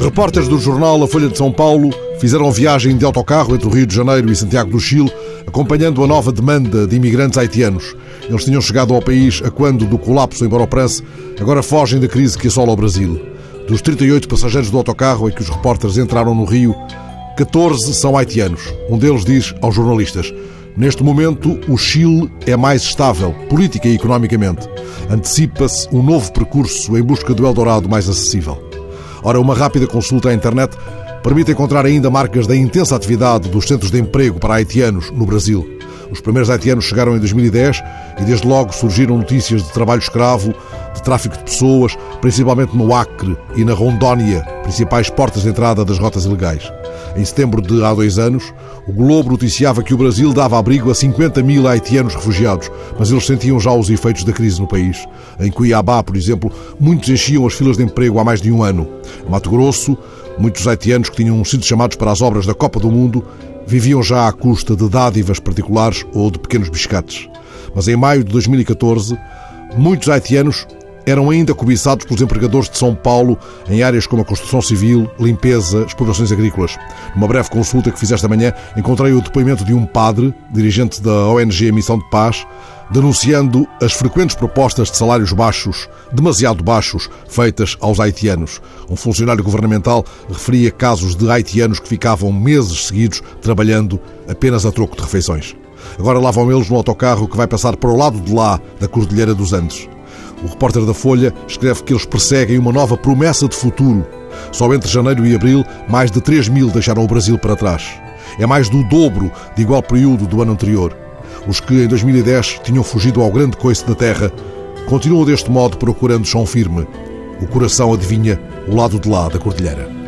Repórteres do jornal A Folha de São Paulo fizeram viagem de autocarro entre o Rio de Janeiro e Santiago do Chile, acompanhando a nova demanda de imigrantes haitianos. Eles tinham chegado ao país a quando do colapso em Port-au-Prince, agora fogem da crise que assola o Brasil. Dos 38 passageiros do autocarro em que os repórteres entraram no Rio, 14 são haitianos. Um deles diz aos jornalistas: Neste momento, o Chile é mais estável, política e economicamente. Antecipa-se um novo percurso em busca do Eldorado mais acessível. Ora, uma rápida consulta à internet permite encontrar ainda marcas da intensa atividade dos centros de emprego para haitianos no Brasil. Os primeiros haitianos chegaram em 2010 e desde logo surgiram notícias de trabalho escravo, de tráfico de pessoas, principalmente no Acre e na Rondônia, principais portas de entrada das rotas ilegais. Em setembro de há dois anos, o Globo noticiava que o Brasil dava abrigo a 50 mil haitianos refugiados, mas eles sentiam já os efeitos da crise no país. Em Cuiabá, por exemplo, muitos enchiam as filas de emprego há mais de um ano. Em Mato Grosso, muitos haitianos que tinham sido chamados para as obras da Copa do Mundo viviam já à custa de dádivas particulares ou de pequenos biscates. Mas em maio de 2014, muitos haitianos eram ainda cobiçados pelos empregadores de São Paulo em áreas como a construção civil, limpeza, explorações agrícolas. Numa breve consulta que fiz esta manhã, encontrei o depoimento de um padre, dirigente da ONG Missão de Paz, denunciando as frequentes propostas de salários baixos, demasiado baixos, feitas aos haitianos. Um funcionário governamental referia casos de haitianos que ficavam meses seguidos trabalhando apenas a troco de refeições. Agora lá vão eles no autocarro que vai passar para o lado de lá da Cordilheira dos Andes. O repórter da Folha escreve que eles perseguem uma nova promessa de futuro. Só entre janeiro e abril, mais de 3 mil deixaram o Brasil para trás. É mais do dobro de igual período do ano anterior. Os que em 2010 tinham fugido ao grande coice da terra continuam deste modo procurando chão firme. O coração adivinha o lado de lá da cordilheira.